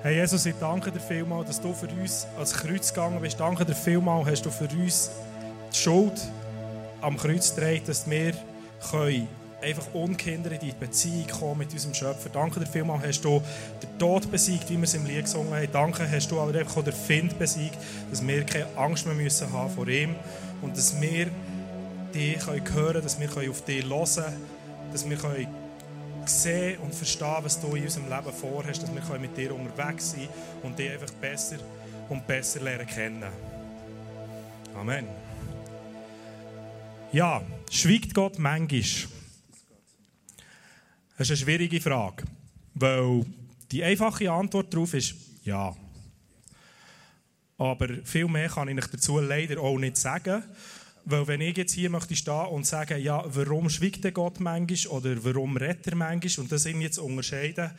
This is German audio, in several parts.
Hey Jesus, ich danke dir vielmals, dass du für uns als Kreuz gegangen bist. Danke dir vielmals, hast du für uns die Schuld am Kreuz getragen, dass wir können einfach ungehindert in die Beziehung kommen mit unserem Schöpfer. Danke dir vielmals, hast du den Tod besiegt, wie wir es im Lied gesungen haben. Danke, hast du aber einfach auch den Find besiegt, dass wir keine Angst mehr müssen haben vor ihm und dass wir dich hören können, dass wir auf dich hören können, dass wir können sehen und verstehen, was du in unserem Leben vorhast, dass wir mit dir unterwegs sein und dich einfach besser und besser lernen kennen. Amen. Ja, schweigt Gott manchmal? Das ist eine schwierige Frage, weil die einfache Antwort darauf ist ja. Aber viel mehr kann ich dazu leider auch nicht sagen. Weil wenn ich jetzt hier möchte stehen und sagen, ja, warum schweigt der Gott manchmal oder warum redet er manchmal und das ihn jetzt unterscheiden,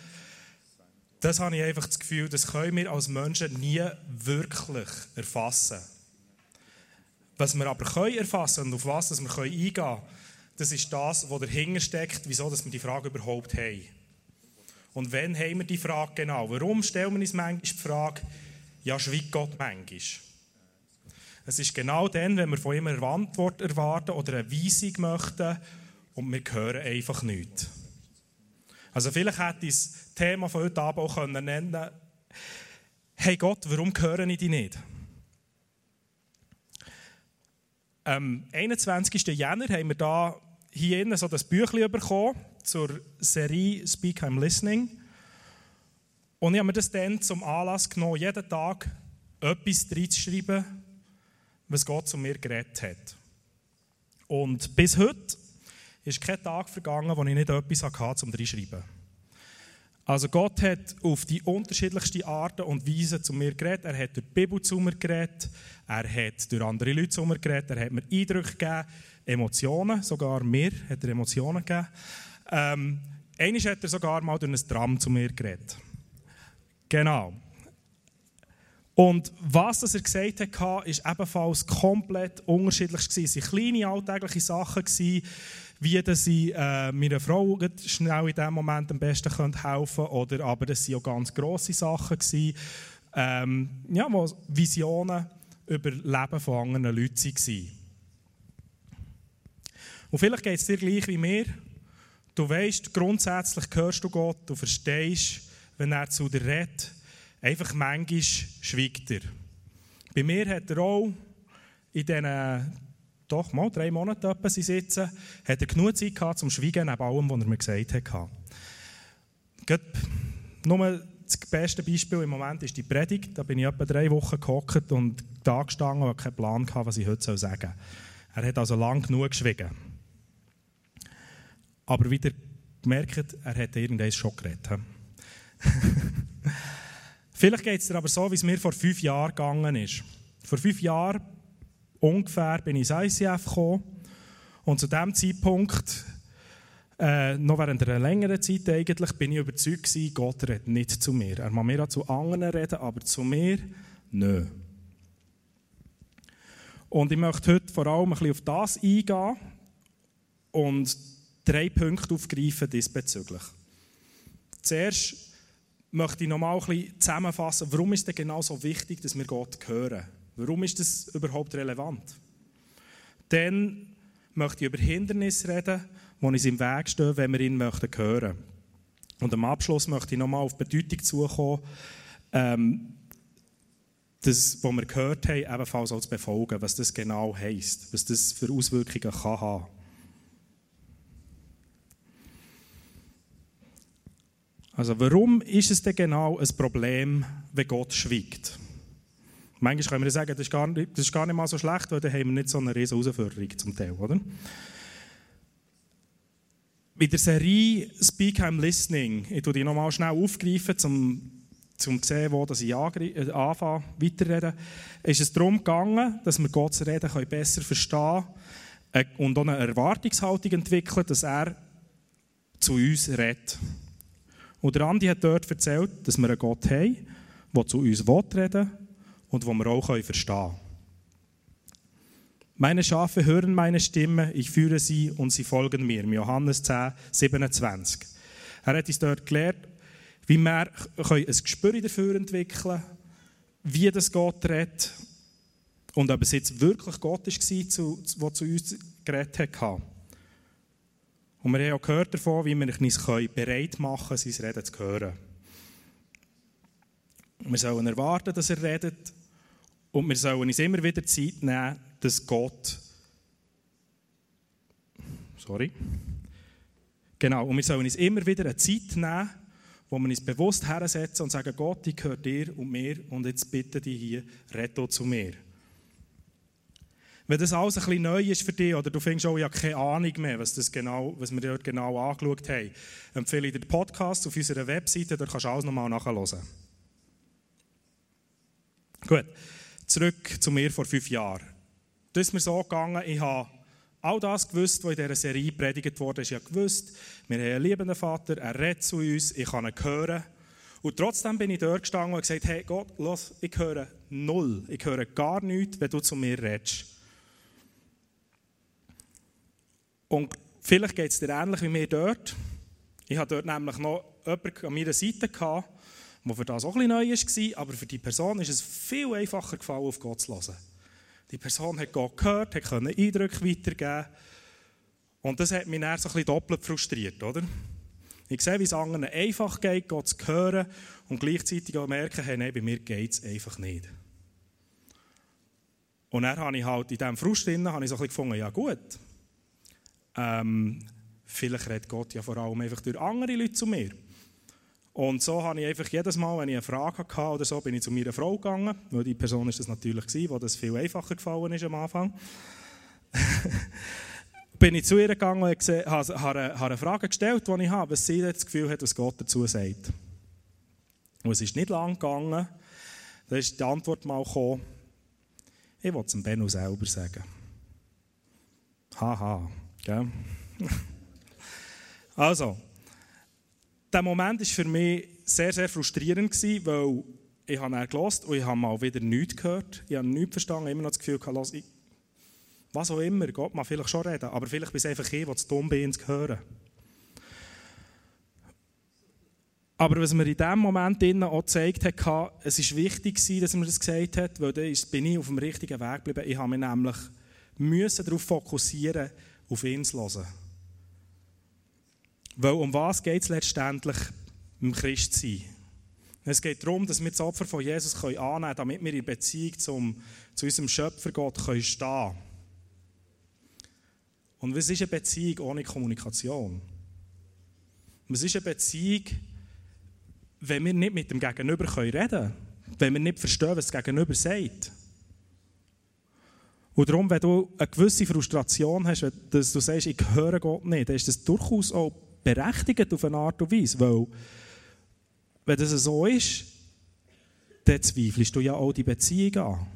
das habe ich einfach das Gefühl, das können wir als Menschen nie wirklich erfassen. Was wir aber können erfassen und auf was wir eingehen können, das ist das, was dahinter steckt, wieso wir die Frage überhaupt haben. Und wenn haben wir die Frage genau? Warum stellen wir uns manchmal die Frage, ja, schweigt Gott manchmal? Es ist genau dann, wenn wir von ihm eine Antwort erwarten oder eine Weisung möchten und wir hören einfach nichts. Also vielleicht hätte ich das Thema von heute Abend auch nennen können Hey Gott, warum höre ich dich nicht? Am 21. Jänner haben wir da hier innen so das Büchlein bekommen zur Serie Speak I'm Listening. Und ich habe mir das dann zum Anlass genommen, jeden Tag etwas reinzuschreiben, was Gott zu mir geredet hat. Und bis heute ist kein Tag vergangen, wo ich nicht etwas hatte, zum Schreiben. Also Gott hat auf die unterschiedlichsten Arten und Weisen zu mir geredet. Er hat durch die Bibel zu mir geredet. Er hat durch andere Leute zu mir geredet. Er hat mir Eindrücke gegeben, Emotionen, sogar mir hat er Emotionen gegeben. Ähm, Einmal hat er sogar mal durch ein Tram zu mir geredet. Genau. Und was er gesagt hat, war ebenfalls komplett unterschiedlich. Es waren kleine alltägliche Sachen, wie dass ich äh, meiner Frau schnell in diesem Moment am besten helfen könnte. Oder aber das waren auch ganz grosse Sachen, ähm, ja, Visionen über das Leben von anderen Leuten waren. Und vielleicht geht es dir gleich wie mir. Du weißt, grundsätzlich hörst du Gott, du verstehst, wenn er zu dir redet. Einfach manchmal schweigt er. Bei mir hat er auch in diesen doch mal drei Monaten etwa sitzen, hat er genug Zeit gehabt zum Schweigen neben allem, was er mir gesagt hat. Gerade nur das beste Beispiel im Moment ist die Predigt. Da bin ich etwa drei Wochen gehockt und da gestanden und keinen Plan gehabt, was ich heute sagen soll. Er hat also lang genug geschwiegen. Aber wieder gemerkt, er hat irgendwas schon geredet. Vielleicht geht es dir aber so, wie es mir vor fünf Jahren gegangen ist. Vor fünf Jahren ungefähr bin ich ins ICF gekommen und zu diesem Zeitpunkt, äh, noch während einer längeren Zeit eigentlich, bin ich überzeugt gewesen, Gott redet nicht zu mir. Er mag mir auch zu anderen reden, aber zu mir, nö. Und ich möchte heute vor allem ein bisschen auf das eingehen und drei Punkte aufgreifen diesbezüglich. Zuerst möchte ich nochmal ein bisschen zusammenfassen, warum ist es genau so wichtig, dass wir Gott hören? Warum ist das überhaupt relevant? Dann möchte ich über Hindernisse reden, die uns im Weg stehen, wenn wir ihn möchten hören. Und am Abschluss möchte ich nochmal auf die Bedeutung zukommen, ähm, das, was wir gehört haben, ebenfalls auch zu befolgen, was das genau heisst, was das für Auswirkungen kann haben Also warum ist es denn genau ein Problem, wenn Gott schweigt? Manchmal können wir sagen, das ist, gar nicht, das ist gar nicht mal so schlecht, weil dann haben wir nicht so eine riesige Herausforderung zum Teil, oder? Bei der Serie Speak I'm Listening, ich tue die nochmal schnell aufgreifen, um zu sehen, wo ich äh, anfange, weiterreden, ist es darum gegangen, dass wir Gottes Reden besser verstehen können äh, und auch eine Erwartungshaltung entwickeln, dass er zu uns redet. Und der Andi hat dort erzählt, dass wir einen Gott haben, der zu uns reden will und den wir auch verstehen können. Meine Schafe hören meine Stimme, ich führe sie und sie folgen mir. Johannes 10, 27. Er hat uns dort gelehrt, wie wir ein Gespür dafür entwickeln können, wie das Gott redet und ob es jetzt wirklich Gott war, der zu uns geredet hat. Und wir haben auch gehört davon, wie wir uns bereit machen können, sein Reden zu hören. Wir sollen erwarten, dass er redet und wir sollen uns immer wieder Zeit nehmen, dass Gott sorry genau, und wir sollen uns immer wieder eine Zeit nehmen, wo wir uns bewusst hersetzen und sagen, Gott, ich gehöre dir und mir und jetzt bitte dich hier, rette zu mir. Wenn das alles ein bisschen neu ist für dich oder du findest auch, habe keine Ahnung mehr, was, das genau, was wir dort genau angeschaut haben, empfehle ich dir den Podcast auf unserer Webseite, da kannst du alles nochmal nachhören. Gut, zurück zu mir vor fünf Jahren. Das ist mir so gegangen, ich habe all das gewusst, was in dieser Serie predigt wurde. Ich habe gewusst, wir haben einen liebenden Vater, er redet zu uns, ich kann ihn hören. Und trotzdem bin ich dort gestanden und gesagt, hey Gott, los, ich höre null, ich höre gar nichts, wenn du zu mir redest. Und vielleicht geht es dir ähnlich wie mir dort. Ich hatte dort nämlich noch jemanden an meiner Seite, der für das auch ein bisschen neu war, aber für die Person ist es viel einfacher gefallen, auf Gott zu hören. Die Person hat Gott gehört, hat Eindrücke weitergeben und das hat mich dann so ein bisschen doppelt frustriert, oder? Ich sehe, wie es anderen einfach geht, Gott zu hören und gleichzeitig auch merken, hey, nein, bei mir geht es einfach nicht. Und dann habe ich halt in diesem Frust drin, habe ich so ein bisschen gefunden, ja gut, ähm, vielleicht redet Gott ja vor allem einfach durch andere Leute zu mir. Und so habe ich einfach jedes Mal, wenn ich eine Frage hatte oder so, bin ich zu meiner Frau gegangen, weil die Person ist das natürlich gewesen, wo das viel einfacher gefallen ist am Anfang. bin ich zu ihr gegangen und habe, eine Frage gestellt, die ich habe, was sie das Gefühl hat, was Gott dazu sagt. Und es ist nicht lang gegangen, da ist die Antwort mal gekommen, ich will es dem Benno selber sagen. Haha, gell? also, der Moment war für mich sehr, sehr frustrierend, gewesen, weil ich habe gelost und ich habe mal wieder nichts gehört. Ich habe nichts verstanden, immer noch das Gefühl, gehabt, ich, was auch immer, Gott mag vielleicht schon reden, aber vielleicht bin es einfach ich, der zu dumm bin, zu hören. Aber was mir in diesem Moment auch gezeigt hat, es ist wichtig dass er mir das gesagt hat, weil dann bin ich auf dem richtigen Weg geblieben. Ich habe mich nämlich müssen darauf fokussieren, auf ihn zu hören. Weil um was geht es letztendlich im Christsein? Es geht darum, dass wir das Opfer von Jesus annehmen können, damit wir in Beziehung zum, zu unserem Schöpfer Gott können stehen können. Und was ist eine Beziehung ohne Kommunikation? Was ist eine Beziehung, wenn wir nicht mit dem Gegenüber reden können? Wenn wir nicht verstehen, was das Gegenüber sagt? Und darum, wenn du eine gewisse Frustration hast, dass du sagst, ich höre Gott nicht, dann ist das durchaus auch berechtigt auf eine Art und Weise, weil wenn das so ist, dann zweifelst du ja auch die Beziehung an.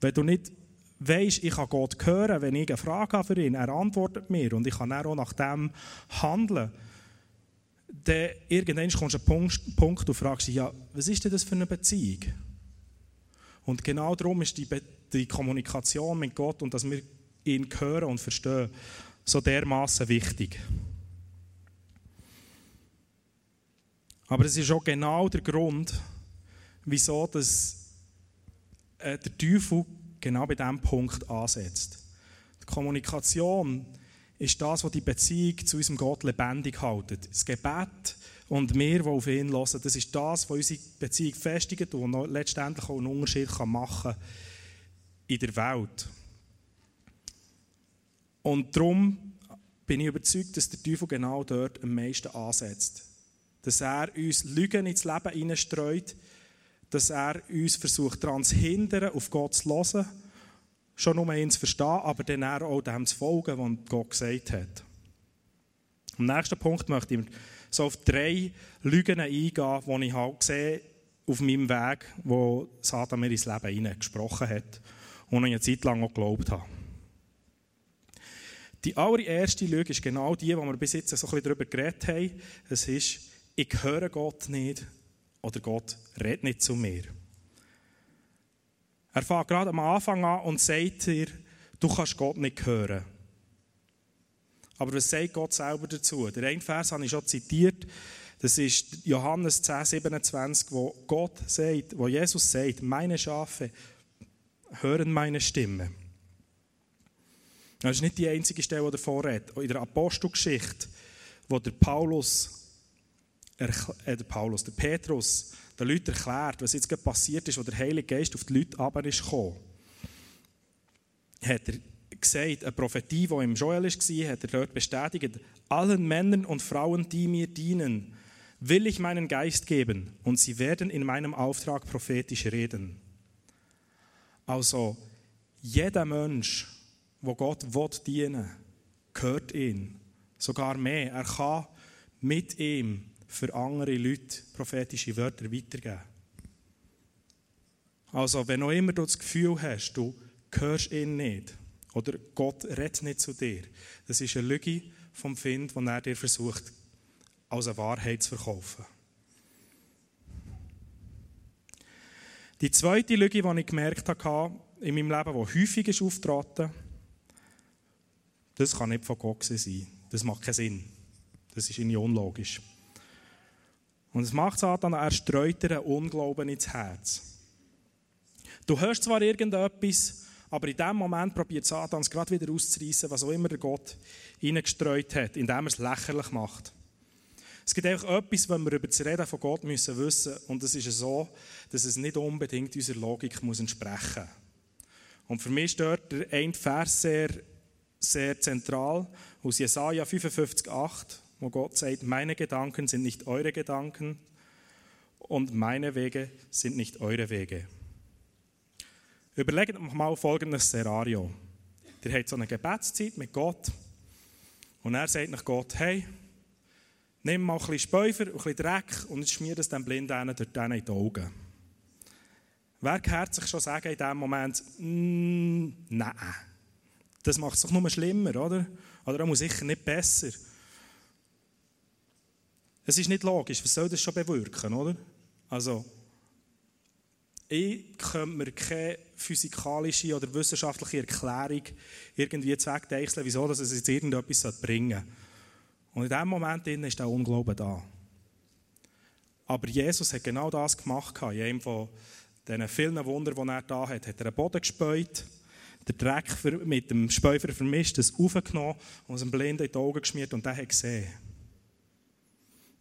Wenn du nicht weißt, ich kann Gott hören, wenn ich eine Frage habe für ihn, er antwortet mir und ich kann auch nach dem handeln, dann irgendwann kommst du an einen Punkt und fragst dich, ja, was ist denn das für eine Beziehung? Und genau darum ist die, Be die Kommunikation mit Gott und dass wir ihn hören und verstehen, so dermaßen wichtig. Aber es ist auch genau der Grund, wieso das, äh, der Teufel genau bei diesem Punkt ansetzt. Die Kommunikation ist das, was die Beziehung zu unserem Gott lebendig hält. Das Gebet und wir, die auf ihn hören, das ist das, was unsere Beziehung festigt und letztendlich auch einen Unterschied machen kann in der Welt. Und darum bin ich überzeugt, dass der Teufel genau dort am meisten ansetzt. Dass er uns Lügen ins Leben hineinstreut, dass er uns versucht daran zu hindern, auf Gott zu hören, schon nur ihn zu verstehen, aber dann auch dem zu folgen, was Gott gesagt hat. Am nächsten Punkt möchte ich so auf drei Lügen eingehen, die ich halt sehe auf meinem Weg, wo Satan mir ins Leben hineingesprochen hat und ich eine Zeit lang auch geglaubt habe. Die allererste Lüge ist genau die, die wir bis jetzt so ein bisschen darüber geredet haben. Es ist, ich höre Gott nicht oder Gott redet nicht zu mir. Er fängt gerade am Anfang an und sagt dir, du kannst Gott nicht hören. Aber was sagt Gott selber dazu? Der eine Vers habe ich schon zitiert. Das ist Johannes 10, 27, wo Gott sagt, wo Jesus sagt, meine Schafe hören meine Stimme. Das ist nicht die einzige Stelle, die davor redet. In der Apostelgeschichte, wo der Paulus, äh, der Paulus, der Petrus den Leuten erklärt, was jetzt passiert ist, wo der Heilige Geist auf die Leute runter ist gekommen, hat er gesagt, eine Prophetie, die im Joel war, hat er dort bestätigt, allen Männern und Frauen, die mir dienen, will ich meinen Geist geben und sie werden in meinem Auftrag prophetisch reden. Also, jeder Mensch, wo Gott will dienen gehört ihn. Sogar mehr. Er kann mit ihm für andere Leute prophetische Wörter weitergeben. Also, wenn auch immer du das Gefühl hast, du hörst ihn nicht oder Gott redet nicht zu dir, das ist eine Lüge vom Find, die er dir versucht, als eine Wahrheit zu verkaufen. Die zweite Lüge, die ich gemerkt habe in meinem Leben, die häufig ist auftreten, das kann nicht von Gott sein. Das macht keinen Sinn. Das ist irgendwie unlogisch. Und es macht Satan, er streut dir Unglauben ins Herz. Du hörst zwar irgendetwas, aber in dem Moment probiert Satan es gerade wieder auszureißen, was auch immer der Gott hineingestreut hat, indem er es lächerlich macht. Es gibt einfach etwas, wenn wir über das Reden von Gott müssen wissen und es ist so, dass es nicht unbedingt unserer Logik entsprechen muss. Und für mich ist dort der ein Vers sehr, sehr zentral, aus Jesaja 55,8, wo Gott sagt, meine Gedanken sind nicht eure Gedanken und meine Wege sind nicht eure Wege. Überlegt mal folgendes Szenario. Ihr habt so eine Gebetszeit mit Gott und er sagt nach Gott, hey, nimm mal ein bisschen Späufer und ein bisschen Dreck und schmier das dem Blinden durch in die Augen. Wer gehört sich schon sagen in diesem Moment, mm, nein, das macht es doch nur schlimmer, oder? Oder auch sicher nicht besser. Es ist nicht logisch, was soll das schon bewirken, oder? Also, ich könnte mir keine physikalische oder wissenschaftliche Erklärung irgendwie zweckdeichseln, wieso dass es jetzt irgendetwas bringen soll. Und in diesem Moment ist der Unglauben da. Aber Jesus hat genau das gemacht. In einem von diesen vielen Wundern, die er da hat, hat er einen Boden gespäut, den Dreck mit dem Späufer vermischt, das aufgenommen und es dem Blinden in die Augen geschmiert und der hat gesehen.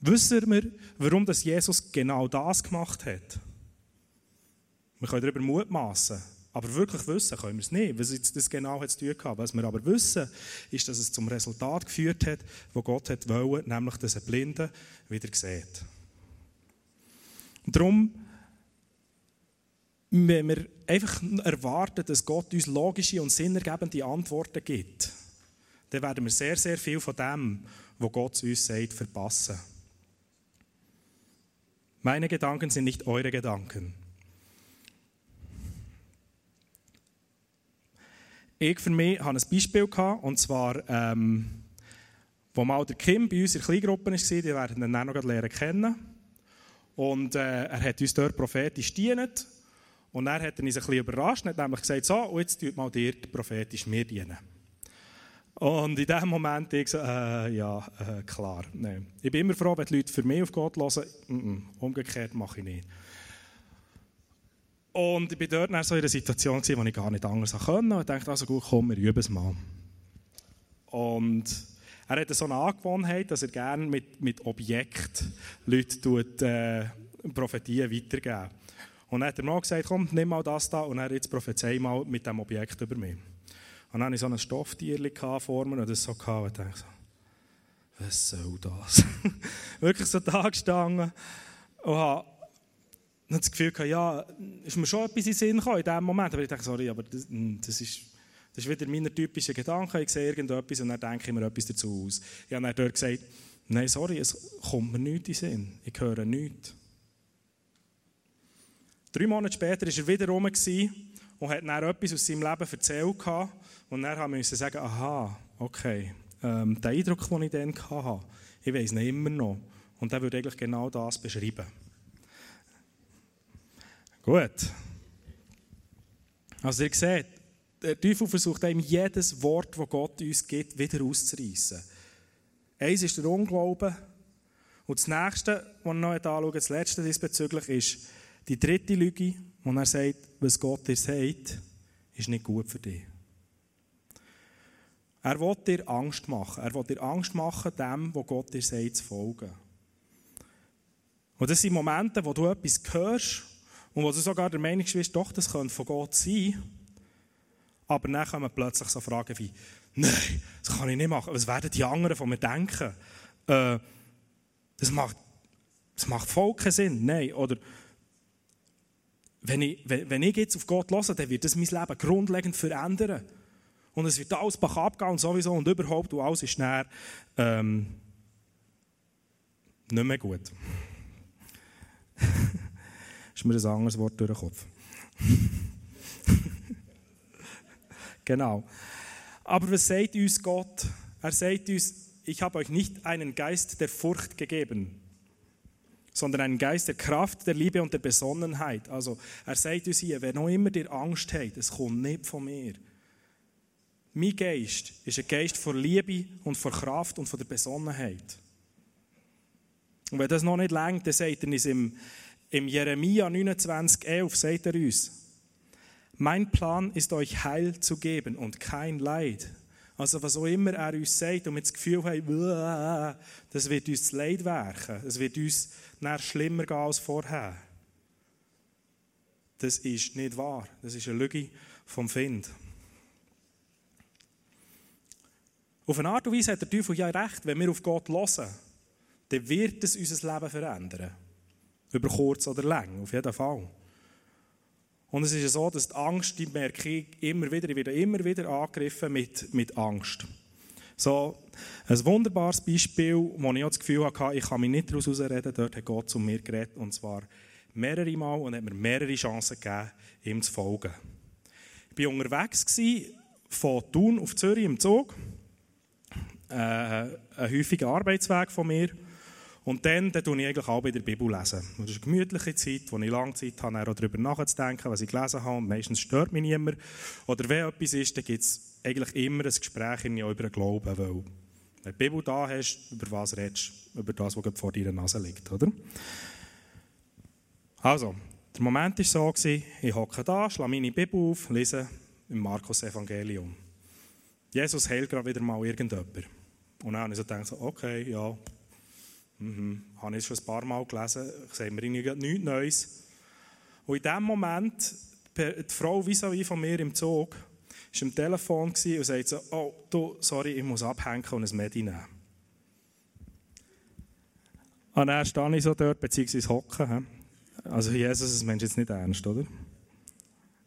Wissen wir, warum das Jesus genau das gemacht hat? Wir können darüber mutmaßen. Aber wirklich wissen können wir es nicht, was jetzt das genau hat zu tun gehabt. Was wir aber wissen, ist, dass es zum Resultat geführt hat, wo Gott hat wollte, nämlich, dass ein Blinde wieder sieht. Darum, wenn wir einfach erwarten, dass Gott uns logische und sinnergebende Antworten gibt, dann werden wir sehr, sehr viel von dem, was Gott uns sagt, verpassen. Meine Gedanken sind nicht eure Gedanken. Ich für mich hatte ein Beispiel, gehabt, und zwar, ähm, wo mal der Kim bei uns in der war, die werden ihn dann noch lernen kennen. Und äh, er hat uns dort prophetisch gedient. Und er hat uns ein bisschen überrascht und hat nämlich gesagt, so, und jetzt tut mal dir prophetisch mir dienen. Und in dem Moment ich so, äh, ja, äh, klar, nein. Ich bin immer froh, wenn die Leute für mich auf Gott hören. Mm -mm, umgekehrt mache ich nicht. Und ich war dort in so einer Situation, wo ich gar nicht anders konnte. Und dachte, also gut, komm, wir üben es mal. Und er hat so eine Angewohnheit, dass er gerne mit, mit Objekten Leute äh, Prophetien weitergeben. Und dann hat er mir gesagt, komm, nimm mal das da und er jetzt prophezei mal mit dem Objekt über mich. Und dann hatte ich so ein Stofftierchen vor mir und das so gehabt, und ich dachte so, was soll das? Wirklich so da gestanden und habe dann das Gefühl gehabt, ja, ist mir schon etwas in Sinn gekommen in diesem Moment. Aber ich dachte, sorry, aber das, hm, das, ist, das ist wieder meine typische Gedanken. Ich sehe irgendetwas und dann denke ich mir etwas dazu aus. Ich habe dann dort gesagt, nein, sorry, es kommt mir nichts in Sinn. Ich höre nichts. Drei Monate später war er wieder rum und hat dann etwas aus seinem Leben erzählt. Und dann musste ich sagen, aha, okay, ähm, der Eindruck, den ich dann hatte, ich weiß nicht immer noch. Und der würde eigentlich genau das beschreiben. Gut. Also ihr seht, der Teufel versucht einem jedes Wort, das Gott uns gibt, wieder auszureißen. Eins ist der Unglaube. Und das nächste, was wir noch anschauen, das letzte diesbezüglich, ist die dritte Lüge, wo er sagt, was Gott dir sagt, ist nicht gut für dich. Er will dir Angst machen. Er will dir Angst machen, dem, was Gott dir sagt, zu folgen. Und das sind Momente, wo du etwas hörst und wo du sogar der Meinung bist, doch, das könnte von Gott sein. Aber dann kommen plötzlich so Fragen wie, nein, das kann ich nicht machen. Was werden die anderen von mir denken? Äh, das, macht, das macht voll keinen Sinn. Nein, oder wenn ich, wenn, wenn ich jetzt auf Gott höre, dann wird das mein Leben grundlegend verändern. Und es wird alles bach abgehen sowieso und überhaupt und alles ist dann ähm, nicht mehr gut. ist mir ein anderes Wort durch den Kopf. genau. Aber was sagt uns Gott? Er sagt uns, ich habe euch nicht einen Geist der Furcht gegeben, sondern einen Geist der Kraft, der Liebe und der Besonnenheit. Also er sagt uns hier, wer noch immer dir Angst hat, es kommt nicht von mir. Mein Geist ist ein Geist von Liebe und von Kraft und von der Besonnenheit. Und wenn das noch nicht längt, dann sagt er uns im, im Jeremia 29,11 sagt er uns, mein Plan ist euch Heil zu geben und kein Leid. Also was auch immer er uns sagt und wir das Gefühl haben, das wird uns das Leid werken, es wird uns nachher schlimmer gehen als vorher. Das ist nicht wahr. Das ist eine Lüge vom Find. Auf eine Art und Weise hat der Teufel ja recht, wenn wir auf Gott hören, dann wird es unser Leben verändern. Über kurz oder lang, auf jeden Fall. Und es ist ja so, dass die Angst, die merke ich immer wieder, ich werde immer wieder angegriffen mit, mit Angst. So, ein wunderbares Beispiel, wo ich auch das Gefühl hatte, ich kann mich nicht daraus herausreden, dort hat Gott zu mir geredet, und zwar mehrere Mal und hat mir mehrere Chancen gegeben, ihm zu folgen. Ich war unterwegs von Thun auf Zürich im Zug, äh, ein häufiger Arbeitsweg von mir, und dann, dann lese ich eigentlich auch bei der Bibel. Lesen. Das ist eine gemütliche Zeit, wo ich lange Zeit habe, darüber nachzudenken, was ich gelesen habe. Und meistens stört mich niemand. Oder wenn etwas ist, dann gibt es eigentlich immer ein Gespräch in über den Glauben. Weil, wenn du die Bibel da hast, über was redest du? Über das, was vor deiner Nase liegt. Oder? Also, der Moment war so, ich hocke da, schlage meine Bibel auf, lese im Markus-Evangelium. Jesus heilt gerade wieder mal irgendjemand. Und dann habe ich so gedacht, okay, ja, Mhm. Habe ich schon ein paar Mal gelesen, sehen wir irgendwie nichts Neues. Und in dem Moment, die Frau vis à von mir im Zug, war am Telefon und sagte so, oh, du, sorry, ich muss abhängen und ein Medi nehmen. Und dann stehe ich so dort, beziehungsweise hocken. Also Jesus, das meinst du jetzt nicht ernst, oder?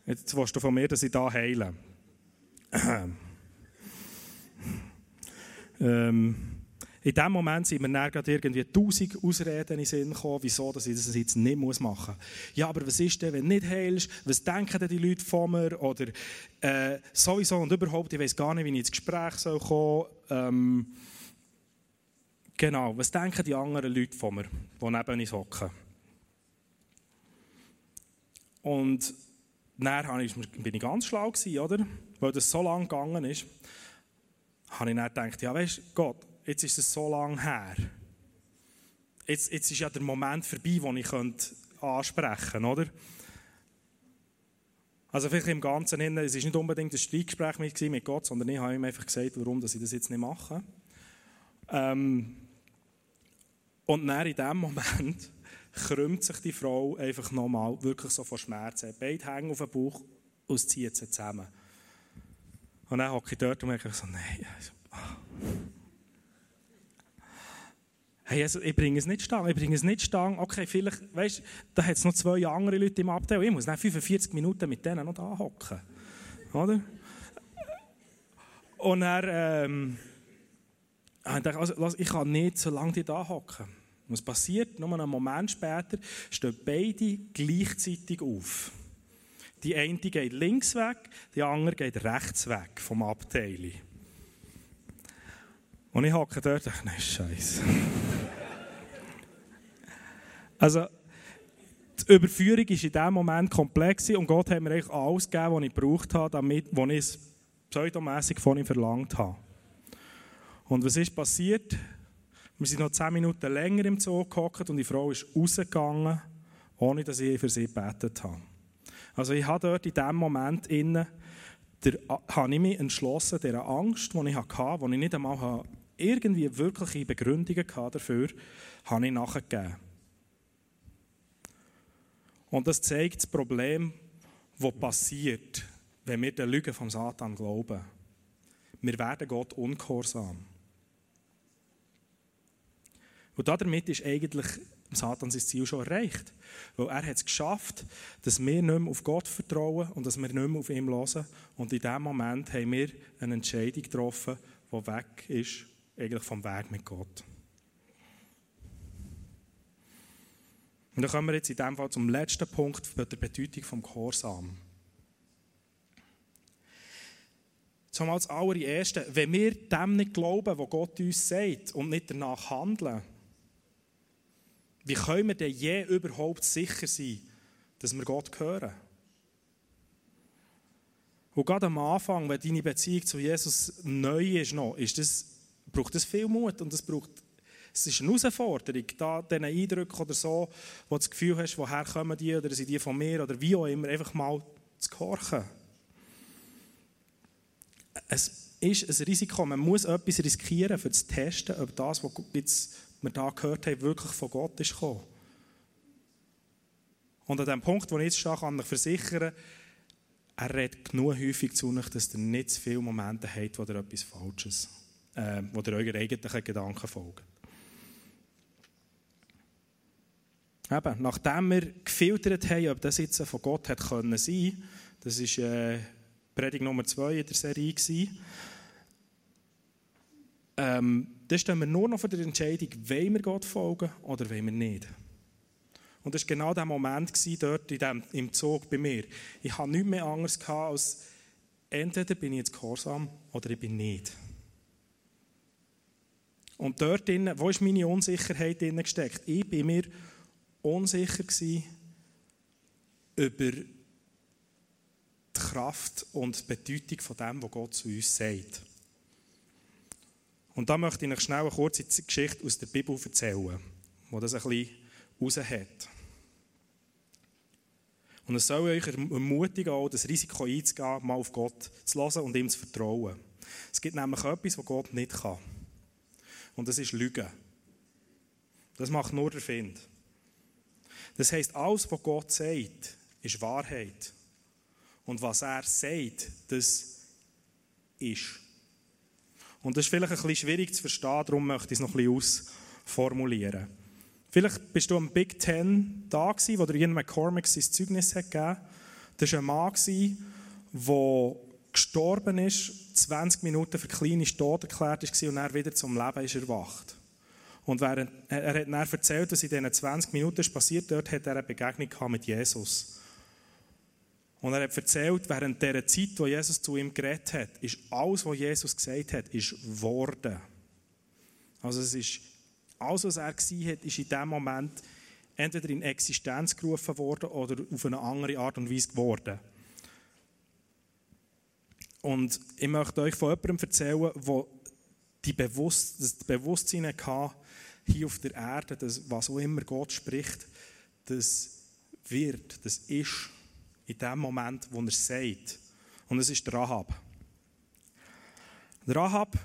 Jetzt willst du von mir, dass ich da heile. ähm, in dem Moment sind mir dann irgendwie tausend Ausreden in den Sinn gekommen, wieso dass ich das jetzt nicht machen muss. Ja, aber was ist denn, wenn du nicht heilst? Was denken denn die Leute von mir? Oder äh, sowieso und überhaupt, ich weiß gar nicht, wie ich ins Gespräch soll kommen soll. Ähm, genau, was denken die anderen Leute von mir, die neben uns hocken? Und dann bin ich ganz schlau gewesen, oder? Weil das so lange gegangen ist, habe ich dann gedacht, ja weißt Gott, jetzt ist es so lange her. Jetzt, jetzt ist ja der Moment vorbei, wo ich ansprechen könnte, oder? Also vielleicht im Ganzen, es ist nicht unbedingt ein Streitgespräch mit, mit Gott, sondern ich habe ihm einfach gesagt, warum dass ich das jetzt nicht mache. Ähm, und dann in dem Moment krümmt sich die Frau einfach nochmal wirklich so von Schmerzen. Beide hängen auf den Bauch und zieht sie zusammen. Und dann hocke ich dort und merke so, nein. Hey, also ich bringe es nicht stang, ich bringe es nicht stang. Okay, vielleicht, weißt du, da hat es noch zwei andere Leute im Abteil. Ich muss dann 45 Minuten mit denen noch da hocken. Oder? Und dann, ähm, ich also, ich kann nicht so lange da hocken. Was passiert? Nur einen Moment später stehen beide gleichzeitig auf. Die eine geht links weg, die andere geht rechts weg vom Abteil. Und ich hocke dort und dachte, nein, Scheiße. Also, die Überführung war in diesem Moment komplex und Gott hat mir eigentlich alles gegeben, was ich gebraucht habe, damit, was ich es pseudomässig von ihm verlangt habe. Und was ist passiert? Wir sind noch zehn Minuten länger im Zoo gehockt und die Frau ist rausgegangen, ohne dass ich für sie gebetet habe. Also ich habe dort in diesem Moment innen, der, habe ich mich entschlossen, dieser Angst, die ich hatte, die ich nicht einmal irgendwie wirkliche Begründungen dafür hatte, habe ich nachgegeben. Und das zeigt das Problem, das passiert, wenn wir den Lügen vom Satan glauben. Wir werden Gott ungehorsam. Und damit ist eigentlich Satan sein Ziel schon erreicht. Weil er hat es geschafft, dass wir nicht mehr auf Gott vertrauen und dass wir nicht mehr auf ihn hören. Und in diesem Moment haben wir eine Entscheidung getroffen, die weg ist, eigentlich vom Weg mit Gott. Und dann kommen wir jetzt in diesem Fall zum letzten Punkt der Bedeutung vom Gehorsam. Zumal als allererste, wenn wir dem nicht glauben, was Gott uns sagt und nicht danach handeln, wie können wir denn je überhaupt sicher sein, dass wir Gott hören? Und gerade am Anfang, wenn deine Beziehung zu Jesus neu ist, noch, ist das, braucht das viel Mut und es braucht es ist eine Herausforderung, da diesen Eindrücken oder so, wo du das Gefühl hast, woher kommen die oder sind die von mir oder wie auch immer, einfach mal zu gehorchen. Es ist ein Risiko, man muss etwas riskieren, um zu testen, ob das, was wir da gehört haben, wirklich von Gott ist gekommen. Und an dem Punkt, wo ich jetzt stehe, kann ich versichern, er redet genug häufig zu euch, dass ihr nicht zu viele Momente habt, wo ihr etwas Falsches, äh, wo ihr euren eigentlichen Gedanken folgt. Eben, nachdem wir gefiltert haben, ob das jetzt von Gott hat können sein, das war äh, Predigt Nummer 2 in der Serie, ähm, dann stehen wir nur noch vor der Entscheidung, wollen wir Gott folgen oder wollen wir nicht. Und das war genau der Moment dort in dem, im Zug bei mir. Ich hatte nichts mehr anderes als, entweder bin ich jetzt gehorsam oder ich bin nicht. Und dort drin, wo ist meine Unsicherheit drin gesteckt? Ich bin mir unsicher über die Kraft und die Bedeutung von dem, was Gott zu uns sagt. Und da möchte ich euch schnell eine kurze Geschichte aus der Bibel erzählen, wo das ein bisschen raus hat. Und es soll euch ermutigen, auch das Risiko einzugehen, mal auf Gott zu hören und ihm zu vertrauen. Es gibt nämlich etwas, was Gott nicht kann. Und das ist Lügen. Das macht nur der Find. Das heisst, alles, was Gott sagt, ist Wahrheit. Und was er sagt, das ist. Und das ist vielleicht ein bisschen schwierig zu verstehen, darum möchte ich es noch ein bisschen ausformulieren. Vielleicht bist du am Big Ten da gewesen, wo der Ian McCormick sein Zeugnis hat gegeben. Das war ein Mann, der gestorben ist, 20 Minuten für klinisch tot erklärt war und dann wieder zum Leben ist erwacht. Und während, er hat dann erzählt, dass in diesen 20 Minuten passiert dort hat er eine Begegnung mit Jesus. Und er hat erzählt, während dieser Zeit, wo Jesus zu ihm geredet hat, ist alles, was Jesus gesagt hat, ist worden. Also es ist, alles, was er gesagt hat, ist in dem Moment entweder in Existenz gerufen worden oder auf eine andere Art und Weise geworden. Und ich möchte euch von jemandem erzählen, der die Bewusst das Bewusstsein hatte, hier auf der Erde, dass was auch immer Gott spricht, das wird, das ist in dem Moment, wo er es sagt. Und es ist Rahab. Rahab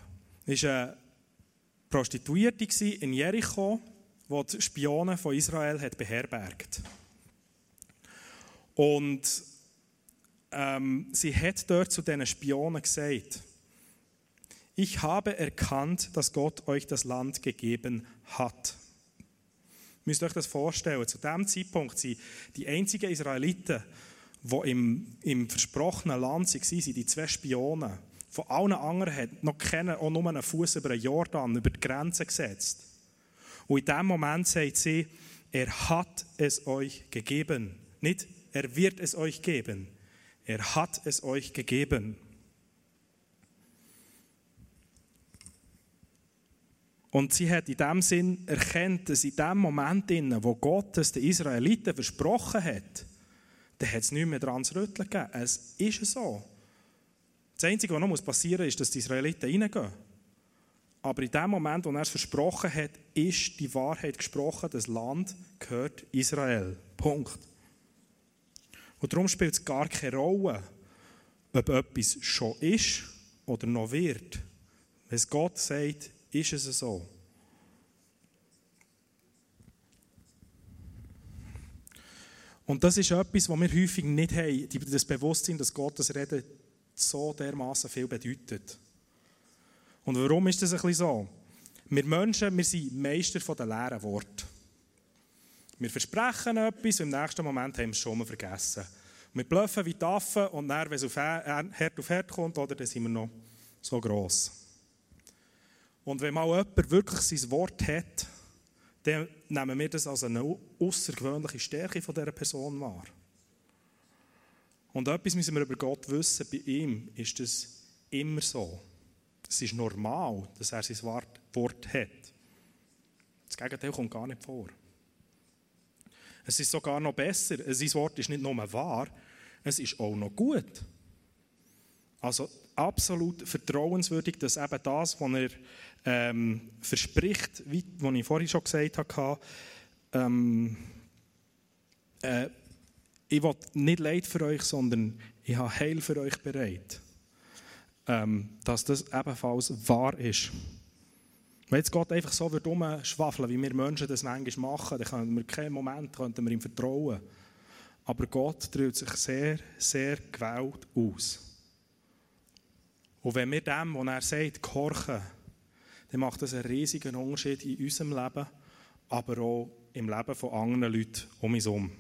war eine Prostituierte in Jericho, die die Spione von Israel hat beherbergt Und ähm, sie hat dort zu diesen Spionen gesagt, ich habe erkannt, dass Gott euch das Land gegeben hat. Müsst ihr euch das vorstellen. Zu dem Zeitpunkt sind die einzigen Israeliten, die im, im versprochenen Land waren, sind die zwei Spionen. Von allen anderen hat noch keiner auch nur einen Fuß über den Jordan, über die Grenze gesetzt. Und in dem Moment sagt sie, er hat es euch gegeben. Nicht, er wird es euch geben. Er hat es euch gegeben. Und sie hat in dem Sinn erkannt, dass in dem Moment, wo Gott es den Israeliten versprochen hat, dann hat es nichts mehr daran zu rütteln gegeben. Es ist so. Das Einzige, was noch passieren muss, ist, dass die Israeliten reingehen. Aber in dem Moment, wo er es versprochen hat, ist die Wahrheit gesprochen, das Land gehört Israel. Punkt. Und darum spielt es gar keine Rolle, ob etwas schon ist oder noch wird. Wenn es Gott sagt, ist es so. Und das ist etwas, was wir häufig nicht haben, das Bewusstsein, dass Gottes Reden so dermaßen viel bedeutet. Und warum ist das ein bisschen so? Wir Menschen, wir sind Meister von den leeren Worten. Wir versprechen etwas und im nächsten Moment haben wir es schon mal vergessen. Wir bluffen wie Taffen und dann, wenn es auf Herd auf Herd kommt, oder, dann sind wir noch so gross. Und wenn mal jemand wirklich sein Wort hat, dann nehmen wir das als eine außergewöhnliche Stärke von dieser Person wahr. Und etwas müssen wir über Gott wissen, bei ihm ist das immer so. Es ist normal, dass er sein Wort hat. Das Gegenteil kommt gar nicht vor. Es ist sogar noch besser. Sein Wort ist nicht nur wahr, es ist auch noch gut. Also absolut vertrauenswürdig, dass eben das, was er ähm, verspricht, wie was ich vorhin schon gesagt habe, ähm, äh, ich will nicht Leid für euch, sondern ich habe Heil für euch bereit. Ähm, dass das ebenfalls wahr ist. Wenn jetzt Gott einfach so rumschwafeln wie wir Menschen das manchmal machen, dann können wir keinen Moment könnten wir ihm vertrauen. Aber Gott drückt sich sehr, sehr gewählt aus. Und wenn wir dem, was er sagt, gehorchen, dann macht das einen riesigen Unterschied in unserem Leben, aber auch im Leben von anderen Leuten um uns herum.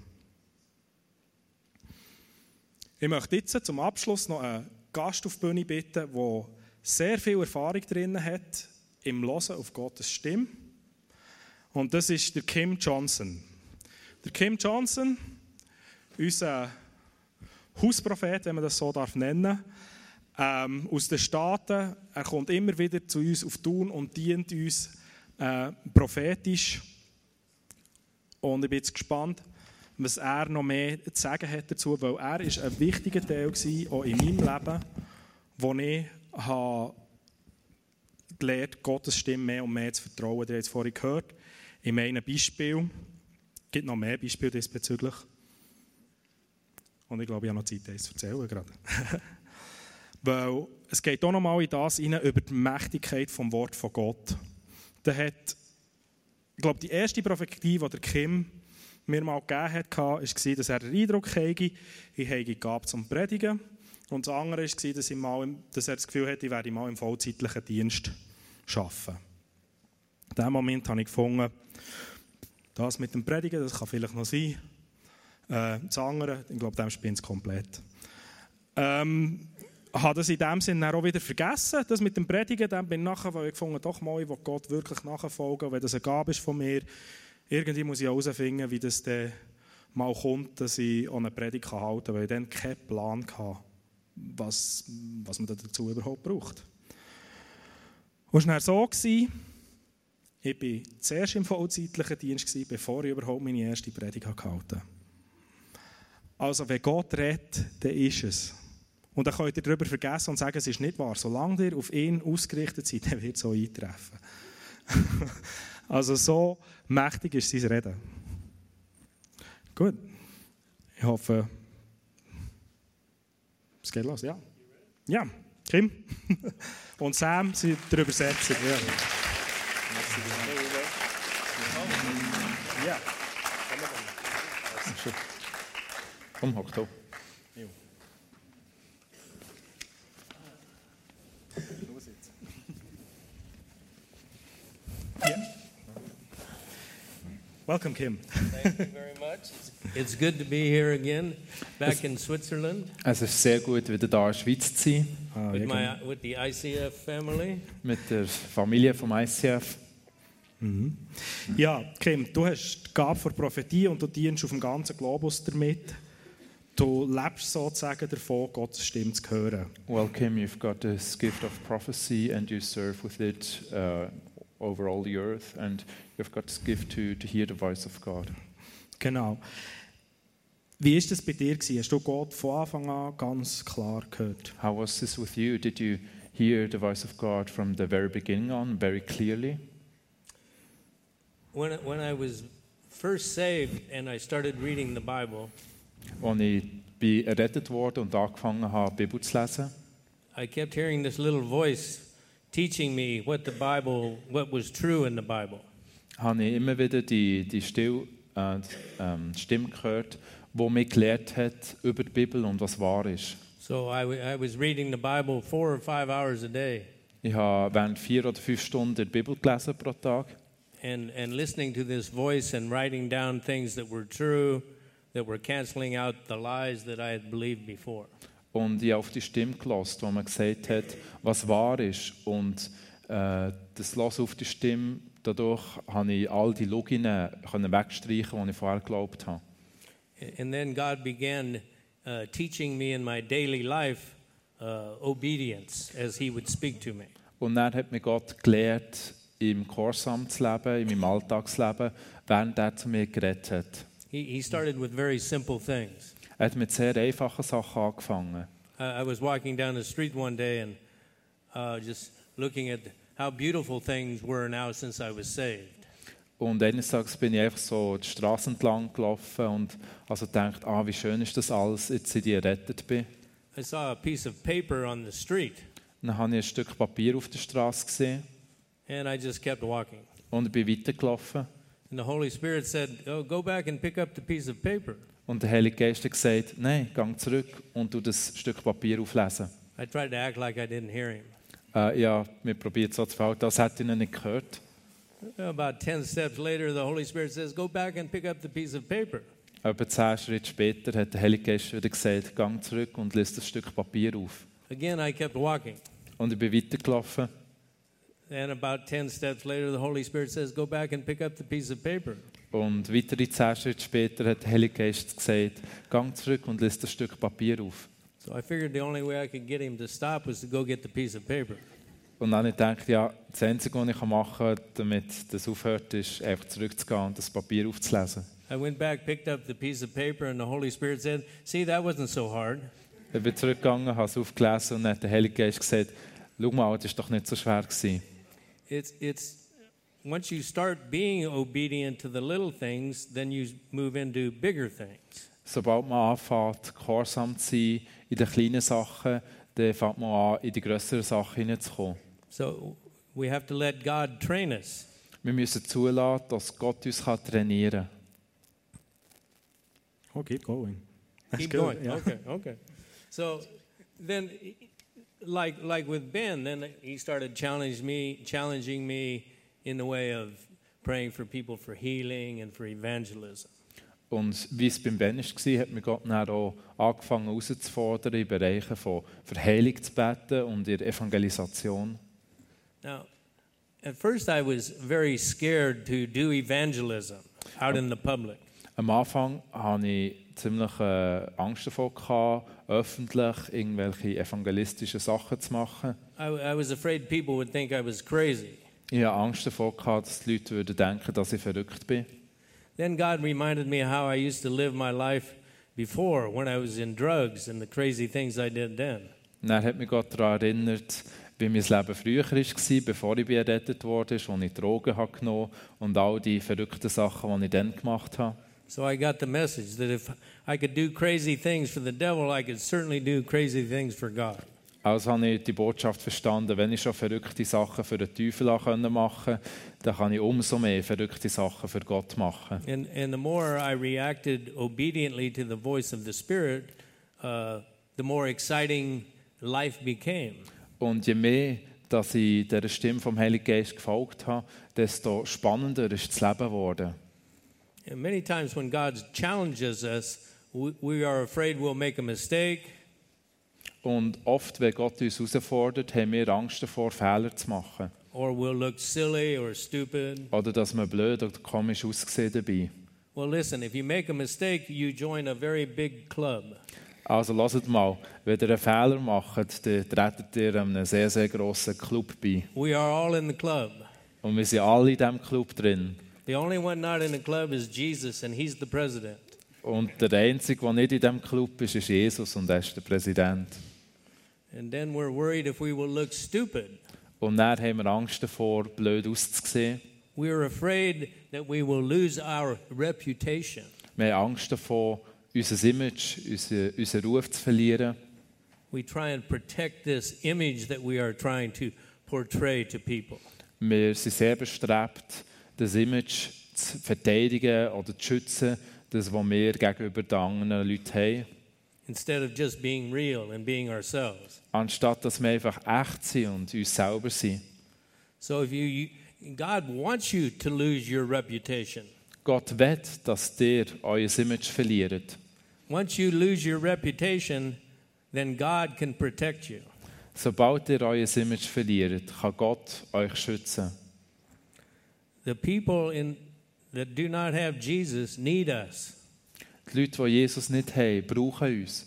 Ich möchte jetzt zum Abschluss noch einen Gast auf die Bühne bitten, der sehr viel Erfahrung drin hat im Hören auf Gottes Stimme. Und das ist der Kim Johnson. Der Kim Johnson, unser Hausprophet, wenn man das so darf nennen ähm, aus den Staaten. Er kommt immer wieder zu uns auf Tun und dient uns äh, prophetisch. Und ich bin jetzt gespannt, was er noch mehr zu sagen hat dazu, weil er ist ein wichtiger Teil war, auch in meinem Leben, wo ich habe gelernt, Gottes Stimme mehr und mehr zu vertrauen. Ihr habt es vorhin gehört. In meinem Beispiel, es gibt noch mehr Beispiele diesbezüglich. Und ich glaube, ich habe noch Zeit, das zu erzählen gerade. weil es geht auch noch mal in das hinein, über die Mächtigkeit vom Wort von Gott. Da hat, ich glaube, die erste Prophetie, die der Kim mir mal gegeben hat, war, dass er den Eindruck hatte, ich habe Gabe zum Predigen. Und das andere war, dass, ich mal, dass er das Gefühl hatte, ich werde mal im vollzeitlichen Dienst arbeiten. In diesem Moment habe ich gefunden, das mit dem Predigen, das kann vielleicht noch sein. Äh, das andere, ich glaube, dem spinnt es komplett. Ähm, habe das in dem Sinne auch wieder vergessen, das mit dem Predigen. Dann bin ich nachher, weil ich gefunden doch mal, ich Gott wirklich nachfolgen, wenn das eine Gabe ist von mir, irgendwie muss ich herausfinden, wie das dann mal kommt, dass ich auch eine Predigt halten kann, weil ich dann keinen Plan hatte, was, was man dazu überhaupt braucht. Und es war so, ich war zuerst im vollzeitlichen Dienst, bevor ich überhaupt meine erste Predigt gehalten habe. Also, wenn Gott redet, dann ist es. Und dann könnt ihr darüber vergessen und sagen, es ist nicht wahr. Solange ihr auf ihn ausgerichtet seid, dann wird es so eintreffen. also so mächtig ist sein Reden. Gut. Ich hoffe, es geht los, ja? Ja, Kim. Und Sam sind der Übersetzer. Ja. Ja. Komm, hock da. Welcome, Kim. Thank you very much. It's good to be here again, back in Switzerland. Es ist sehr gut, wieder da in der Schweiz zu sein. Ah, with, my, with the ICF family. Mit der Familie vom ICF. Mhm. Ja, Kim, du hast die Gabe für Prophetie und du dienst auf dem ganzen Globus damit. Du lebst sozusagen davon, Gottes Stimme zu hören. Well, Kim, you've got this gift of prophecy and you serve with it uh, over all the earth, and you've got this gift to, to hear the voice of God. Genau. Wie ist das bei dir gewesen? Hast du Gott von Anfang an ganz klar gehört? How was this with you? Did you hear the voice of God from the very beginning on, very clearly? When, when I was first saved and I started reading the Bible, Als ich bin errettet wurde und angefangen habe, die Bibel zu lesen, I kept hearing this little voice teaching me what the Bible, what was true in the Bible. habe ich immer wieder die, die Still, äh, ähm, Stimme gehört, die mir gelehrt hat über die Bibel und was wahr ist. So I was reading the Bible four or five hours a day Ich habe während vier oder fünf Stunden die Bibel gelesen pro Tag and, and listening to this voice and writing down things that were true, that were canceling out the lies that I had believed before. Und ich auf die Stimme gelassen, wo man gesagt hat, was wahr ist. Und äh, das Hören auf die Stimme, dadurch habe ich all die Loginen wegstreichen, die ich vorher geglaubt habe. And then God began uh, teaching me in my daily life uh, obedience as He would speak to me. Und dann hat mir Gott gelehrt, im Gehorsam zu leben, in meinem Alltagsleben, während er zu mir geredet hat. He, he started with very simple things. Er hat mit sehr einfachen Sachen angefangen. I, was walking down the street one day and uh, just looking at how beautiful things were now since I was saved. Und eines Tages bin ich einfach so die Straße entlang gelaufen und also gedacht, ah, wie schön ist das alles, jetzt seit ich errettet bin. I saw a piece of paper on the street Dann habe ich ein Stück Papier auf der Straße gesehen and I just kept walking. und ich bin weitergelaufen. And the Holy Spirit said, Oh, go back and pick up the piece of paper. Und der Heilige Geist hat gesagt, nein, gang zurück und tu das Stück Papier auflesen. I tried to act like I didn't hear him. Äh, ja, wir probieren so zu verhalten, als hätte ich ihn nicht gehört. About 10 steps later, the Holy Spirit says, Go back and pick up the piece of paper. Etwa zehn Schritte später hat der Heilige Geist wieder gesagt, gang zurück und liest das Stück Papier auf. Again, I kept walking. Und ich bin weitergelaufen And about 10 steps later, the Holy Spirit says, Go back and pick up the piece of paper. Und weitere zehn Schritte später hat der Heilige Geist gesagt, gang zurück und liest das Stück Papier auf. So I figured the only way I could get him to stop was to go get the piece of paper. Und dann habe ich gedacht, ja, das Einzige, was ich machen kann, damit das aufhört, ist einfach zurückzugehen und das Papier aufzulesen. I went back, picked up the piece of paper, and the Holy Spirit said, See, that wasn't so hard. Ich bin zurückgegangen, habe es aufgelesen und dann hat der Heilige Geist gesagt, schau mal, das war doch nicht so schwer. Gewesen. It's, it's once you start being obedient to the little things, then you move into bigger things. Sobald man anfängt, gehorsam zu sein in den kleinen Sachen, dann fängt man an, in die grösseren Sachen hineinzukommen. So we have to let God train us. Wir müssen zulassen, dass Gott uns kann trainieren kann. Oh, keep going. That's Keep good, going. yeah. Okay, okay. So then, like like with Ben, then he started challenging me, challenging me in the way of praying for people for healing and for evangelism. Und wie es beim Ben war, hat mir Gott dann auch angefangen herauszufordern, in Bereichen von Verheilung zu beten und in Evangelisation. Now, at first, I was very scared to do evangelism out in the public. Am Anfang hatte ich ziemlich äh, Angst davor, gehabt, öffentlich irgendwelche evangelistischen Sachen zu machen. I, I was afraid people would think I was crazy. Ich hatte Angst davor, gehabt, dass die Leute würden denken, dass ich verrückt bin. Then God reminded me how I used to live my life before when I was in drugs and the crazy things I did then. Er hat mich Gott daran erinnert, wie mein Leben früher war, bevor ich errettet wurde, als ich Drogen habe genommen und all die verrückten Sachen, die ich dann gemacht habe. So I got the message that if I could do crazy things for the devil, I could certainly do crazy things for God. Also habe ich die Botschaft verstanden, wenn ich schon verrückte Sachen für den Teufel machen konnte, dann kann ich umso mehr verrückte Sachen für Gott machen. And, and the more I reacted obediently to the voice of the Spirit, uh, the more exciting life became. Und je mehr, dass ich der Stimme vom Heiligen Geist gefolgt habe, desto spannender ist das Leben geworden. And many times when God challenges us, we, we are afraid we'll make a mistake Und oft, wenn Gott uns herausfordert, haben wir Angst davor, Fehler zu machen. or we'll look silly or stupid. Oder dass wir blöd oder komisch aussehen dabei. Well, listen, if you make a mistake, you join a very big club. Also lasst mal, wenn ihr einen Fehler macht, dann tretet ihr einem sehr, sehr grossen Club bei. We are all in the club. Und wir sind alle in diesem Club drin. The only one not in the club is Jesus, and he's the president. Und der Einzige, der nicht in diesem Club ist, ist Jesus und er ist der Präsident. And then we're worried if we will look stupid. Und dann haben wir Angst davor, blöd auszusehen. We're afraid that we will lose our reputation. Wir haben Angst davor, unser Image, unseren, unseren Ruf zu verlieren. We try and protect this image that we are trying to portray to people. Wir sind sehr bestrebt, das Image zu verteidigen oder zu schützen, das, was wir gegenüber den anderen Leuten haben. Instead of just being real and being ourselves. Anstatt dass wir einfach echt sind und uns selber sind. So if you, you God wants you to lose your reputation. Gott will, dass ihr euer Image verliert. Once you lose your reputation, then God can protect you. Sobald ihr euer Image verliert, kann Gott euch schützen. The people in, that do not have Jesus need us, Die Leute, die Jesus nicht haben, brauchen uns.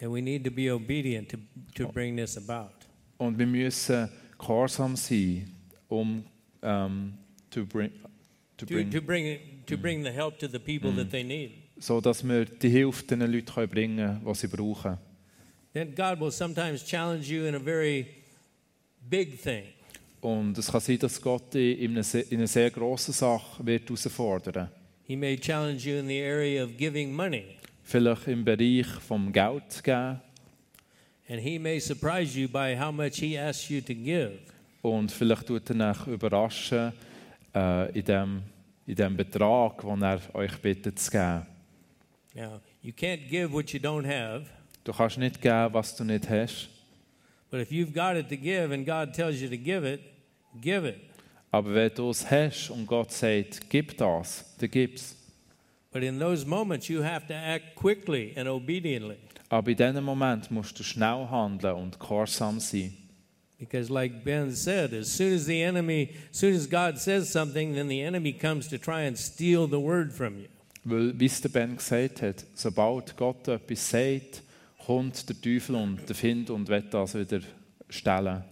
and we need to be obedient to, to bring this about. Und wir müssen gehorsam sein, um ähm, to bring, to To, bring, to, bring, to bring the help to the people that they need. so dass wir die Hilfe den Leuten können bringen die sie brauchen. Then God will sometimes challenge you in a very big thing. Und es kann sein, dass Gott dich in einer sehr, in einer sehr grossen Sache wird herausfordern He may challenge you in the area of giving money, Vielleicht im Bereich vom Geld geben and He may surprise you by how much He asks you to give. und vielleicht tut er euch überraschen äh, in, dem, in dem Betrag, den er euch bittet zu geben. Now, you can't give what you don't have, Du kannst nicht geben, was du nicht hast. but if you've got it to give and God tells you to give it, give it. Aber wenn du es hast und Gott sagt, gib das, dann gib's. But in those moments, you have to act quickly and obediently. Aber in diesem Moment musst du schnell handeln und gehorsam sein. Because, like Ben said, as soon as the enemy, as soon as God says something, then the enemy comes to try and steal the word from you. Weil, wie es der Ben gesagt hat, sobald Gott etwas sagt, kommt der Teufel und der Find und will das wieder stellen.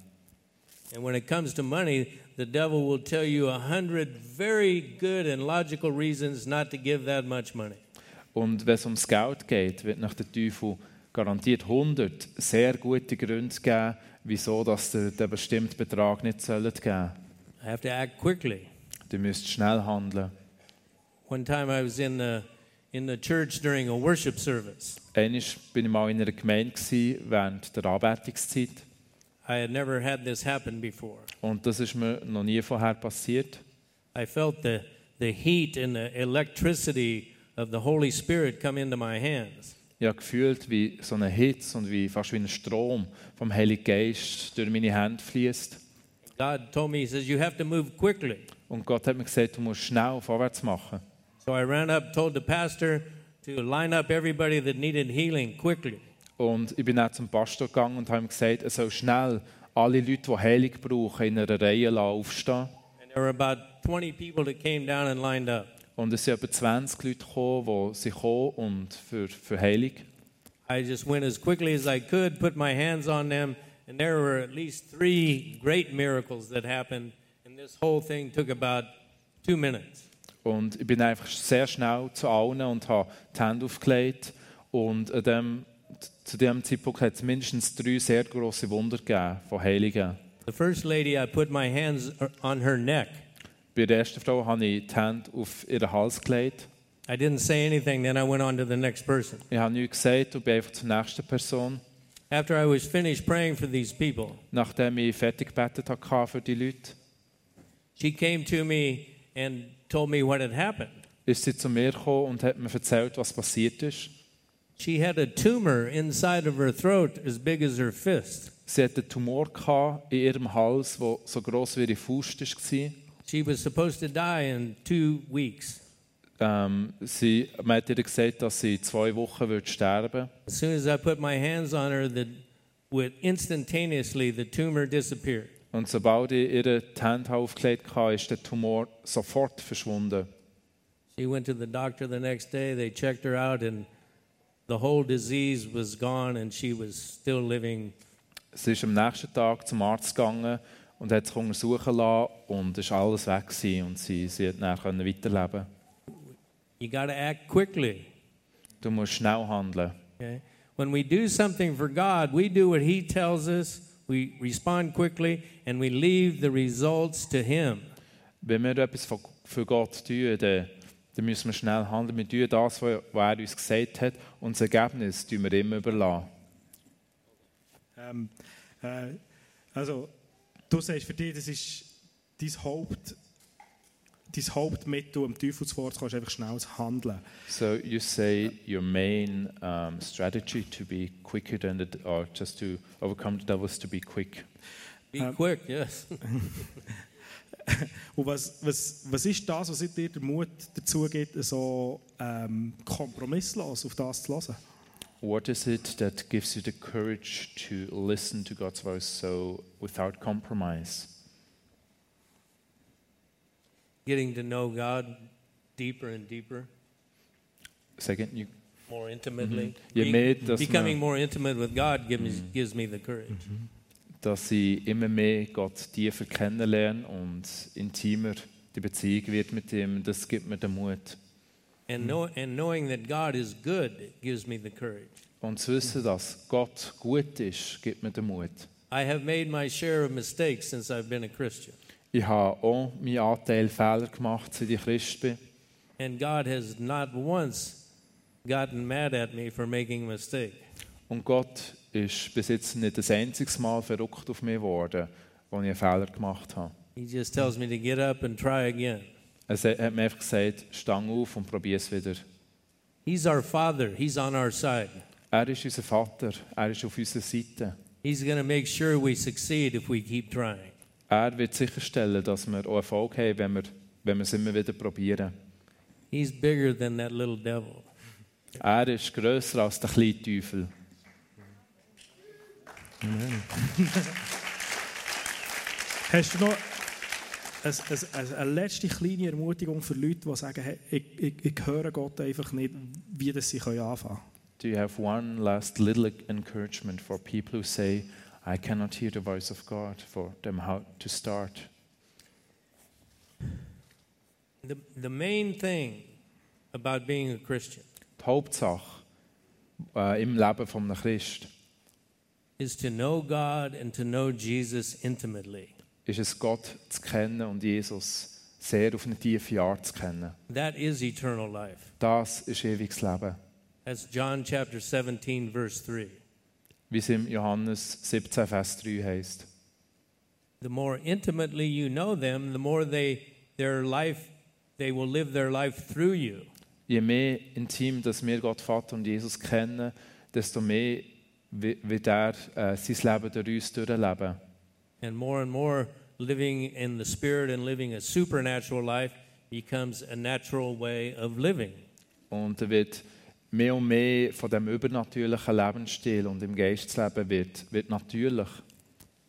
And when it comes to money, the devil will tell you a hundred very good and logical reasons not to give that much money. Und wenn es ums Geld geht, wird nach der Teufel garantiert 100 sehr gute Gründe geben, wieso dass der den bestimmten Betrag nicht sollen geben I have to act quickly. Du müsst schnell handeln. One time I was in the, in the church during a worship service. Einmal bin ich mal in einer Gemeinde gewesen, während der Anbetungszeit. I had never had this happen before. Und das ist mir noch nie vorher passiert. I felt the, the heat and the electricity of the Holy Spirit come into my hands. Habe gefühlt, wie so eine Hitze und wie, fast wie ein Strom vom Heiligen Geist durch meine Hände fließt. God told me, He says, You have to move quickly. Und Gott hat mir gesagt, du musst schnell vorwärts machen. So I ran up, told the pastor to line up everybody that needed healing quickly. Und ich bin auch zum Pastor gegangen und habe ihm gesagt, er soll schnell alle Leute, die Heilung brauchen, in einer Reihe aufstehen. And there were about 20 people that came down and lined up. Und es sind etwa 20 Leute gekommen, die sie kommen und für, für Heilung. I just went as quickly as I could, put my hands on them, and there were at least three great miracles that happened. And this whole thing took about two minutes. Und ich bin einfach sehr schnell zu allen und habe die Hände aufgelegt. Und an dem, zu diesem Zeitpunkt hat es mindestens drei sehr grosse Wunder gegeben von Heiligen. The first lady, I put my hands on her neck. Bei der ersten Frau habe ich die Hände auf ihren Hals gelegt. I didn't say anything, then I went on to the next person. Ich habe nichts gesagt und bin einfach zur nächsten Person. After I was finished praying for these people, Nachdem ich fertig gebetet hatte für die Leute, she came to me and told me what had happened. ist sie zu mir gekommen und hat mir erzählt, was passiert ist. She had a tumor inside of her throat as big as her fist. Sie hatte einen Tumor in ihrem Hals, der so gross wie ihre Faust war. She was supposed to die in two weeks. Ähm, sie, man hat ihr gesagt, dass sie in zwei Wochen wird sterben As soon as I put my hands on her, the, with instantaneously the tumor disappeared. Und sobald ich ihr die Hände aufgelegt habe, ist der Tumor sofort verschwunden. She went to the doctor the next day. They checked her out, and the whole disease was gone, and she was still living. Sie ist am nächsten Tag zum Arzt gegangen und hat sich untersuchen lassen und es war alles weg gewesen und sie, sie hat können weiterleben. You got to act quickly. Du musst schnell handeln. Okay? When we do something for God, we do what He tells us, we respond quickly, and we leave the results to Him. Wenn wir etwas für Gott tun, dann, dann müssen wir schnell handeln. Wir tun das, was was er uns gesagt hat und das Ergebnis tun wir ihm überlassen. Ähm, äh, also, du sagst für dich, das ist dein, Haupt, dein Hauptmittel, um Teufel zu vorzukommen, ist einfach schnelles Handeln. So you say your main um, strategy to be quicker than the, or just to overcome the devil is to be quick. Be Um, quick, yes. Und was, was, was ist das, was dir den Mut dazu gibt, so ähm, kompromisslos auf das zu hören? What is it that gives you the courage to listen to God's voice so without compromise? Getting to know God deeper and deeper, Second, you, more intimately. Je Being- mehr, becoming more intimate with God gives, me, gives me the courage. Mm-hmm. Dass ich immer mehr Gott tiefer kennenlerne und intimer die Beziehung wird mit ihm, das gibt mir den Mut. And, know, and knowing that God is good gives me the courage. Und zu wissen, dass Gott gut ist, gibt mir den Mut. I have made my share of mistakes since I've been a Christian. Ich habe auch meinen Anteil Fehler gemacht, seit ich Christ bin. And God has not once gotten mad at me for making a mistake. Und Gott ist bis jetzt nicht das einziges Mal verrückt auf mich geworden, wo ich einen Fehler gemacht habe. He just tells me to get up and try again. Er hat mir einfach gesagt, stang auf und probier es wieder. He's our Father, He's on our side. Er ist unser Vater, er ist auf unserer Seite. He's going to make sure we succeed if we keep trying. Er wird sicherstellen, dass wir auch Erfolg haben, wenn wir, wenn wir es immer wieder probieren. He's bigger than that little devil. Er ist grösser als der kleine Teufel. Hast du noch eine, eine, eine letzte kleine Ermutigung für Leute, die sagen, hey, ich, ich, ich höre Gott einfach nicht, wie das sie können anfangen können? Do you have one last little encouragement for people who say, I cannot hear the voice of God, for them how to start? The, the main thing about being a Christian Die Hauptsache äh, im Leben von einem Christ is to know God and to know Jesus intimately. ist es, Gott zu kennen und Jesus sehr auf eine tiefe Art zu kennen. That is eternal life. Das ist ewiges Leben. That's John chapter 17, verse 3. Wie es im Johannes 17, Vers 3 heißt. The more intimately you know them, the more they their life they will live their life through you. Je mehr intim, dass wir Gott Vater und Jesus kennen, desto mehr wi- wird er äh, sein Leben durch uns durchleben. And more and more living in the spirit and living a supernatural life becomes a natural way of living. Und er wird mehr und mehr von dem übernatürlichen Lebensstil und im Geistleben wird, wird natürlich.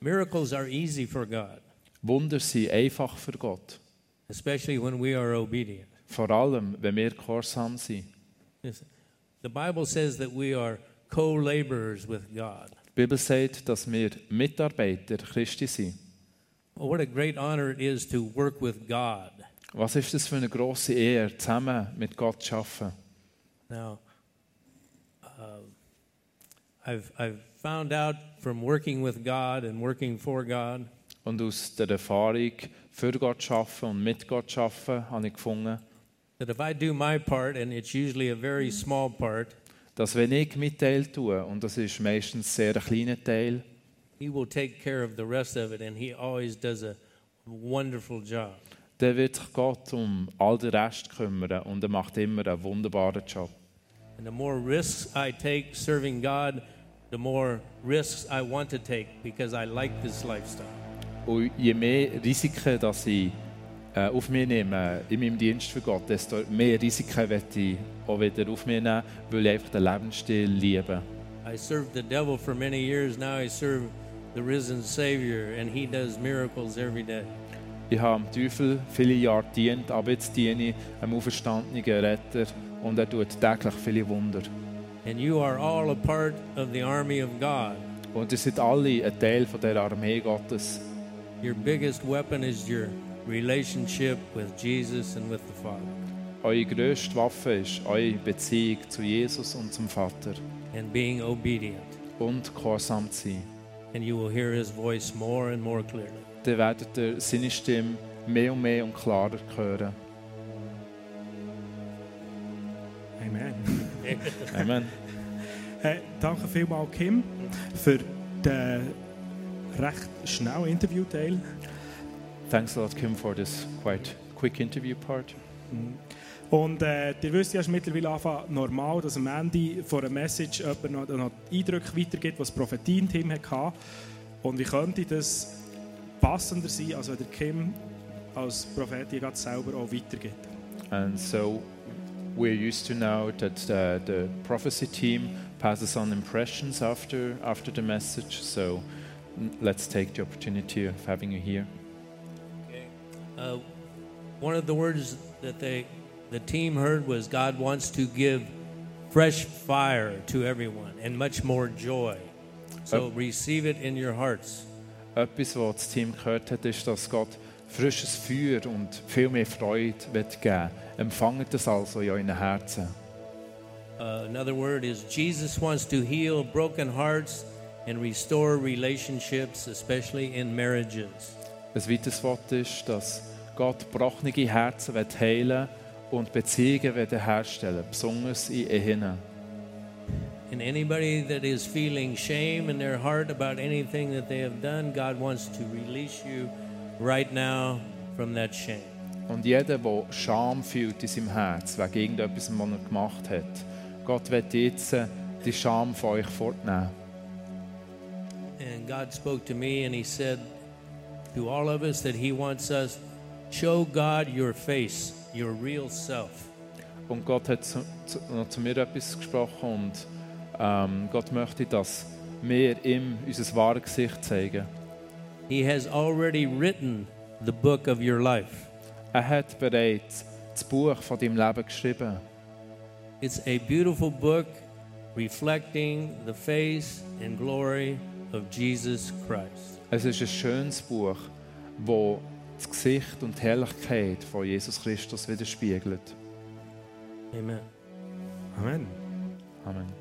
Miracles are easy for God, Wunder sind einfach für Gott. especially when we are obedient. Vor allem, wenn wir gehorsam sind. The Bible says that we are co-laborers with God. Die Bibel sagt, dass wir Mitarbeiter Christi sind. Oh, what a great honor it is to work with God. Was ist das für eine große Ehre, zusammen mit Gott zu arbeiten? Now, uh, I've, I've found out from working with God and working for God Und aus der Erfahrung, für Gott zu arbeiten und mit Gott zu arbeiten, habe ich gefunden, that if I do my part, and it's usually a very small part, dass wenn ich meinen Teil tue, und das ist meistens sehr ein kleiner Teil, He will take care of the rest of it, and He always does a wonderful job. dann wird sich Gott um all den Rest kümmern und er macht immer einen wunderbaren Job. And the more risks I take serving God, the more risks I want to take because I like this lifestyle. Und je mehr Risiken dass ich auf mich nehme in meinem Dienst für Gott, desto mehr Risiken werde ich auch wieder auf mich nehmen, weil ich einfach den Lebensstil liebe. I served the devil for many years. Now I serve the risen Savior, and He does miracles every day. Ich habe dem Teufel viele Jahre gedient, aber jetzt diene ich einem auferstandenen Retter und er tut täglich viele Wunder. And you are all a part of the army of God. Und ihr seid alle ein Teil von der Armee Gottes. Your biggest weapon is your relationship with Jesus and with the Father. Eure grösste Waffe ist eure Beziehung zu Jesus und zum Vater. and being obedient. Und gehorsam zu sein. And you will hear his voice more and more clearly. Dann werdet ihr seine Stimme mehr und mehr und klarer hören. Amen. Amen. Hey, danke vielmals, Kim, für den recht schnellen Interviewteil. Thanks a lot, Kim, for this quite quick interview part. Mm-hmm. Und äh, ihr wisst ja, es ist mittlerweile einfach normal, dass am Ende von einer Message jemand noch, noch Eindrücke weitergibt, was das Prophetien-Team hatte. Und wie könnte das passender sein, als wenn der Kim als Prophet gerade selber auch weitergibt? And so we're used to now that the, the prophecy team passes on impressions after, after the message. So mm, let's take the opportunity of having you here. Uh, one of the words that they, the team heard was God wants to give fresh fire to everyone and much more joy. So Yep. receive it in your hearts. Etwas, was das Team gehört hat, ist, dass Gott frisches Feuer und viel mehr Freude wird geben Empfangt das also in euren Herzen. Uh, another word is Jesus wants to heal broken hearts and restore relationships, especially in marriages. Ein weiteres Wort ist, dass Gott gebrochene Herzen wird heilen und Beziehungen wird herstellen, besonders in Ehen. And anybody that is feeling shame in their heart about anything that they have done, God wants to release you right now from that shame. Und jeder, der Scham fühlt in seinem Herz wegen irgendetwas, was er gemacht hat, Gott wird jetzt äh, die Scham von euch fortnehmen. And God spoke to me and He said to all of us that He wants us to show God your face, your real self. Und Gott hat zu, zu, zu mir etwas gesprochen und ähm, Gott möchte, dass wir ihm unser wahres Gesicht zeigen. He has already written the book of your life. Er hat bereits das Buch von deinem Leben geschrieben. It's a beautiful book reflecting the face and glory of Jesus Christ. Es ist ein schönes Buch, wo das Gesicht und die Herrlichkeit von Jesus Christus widerspiegelt. Amen. Amen. Amen.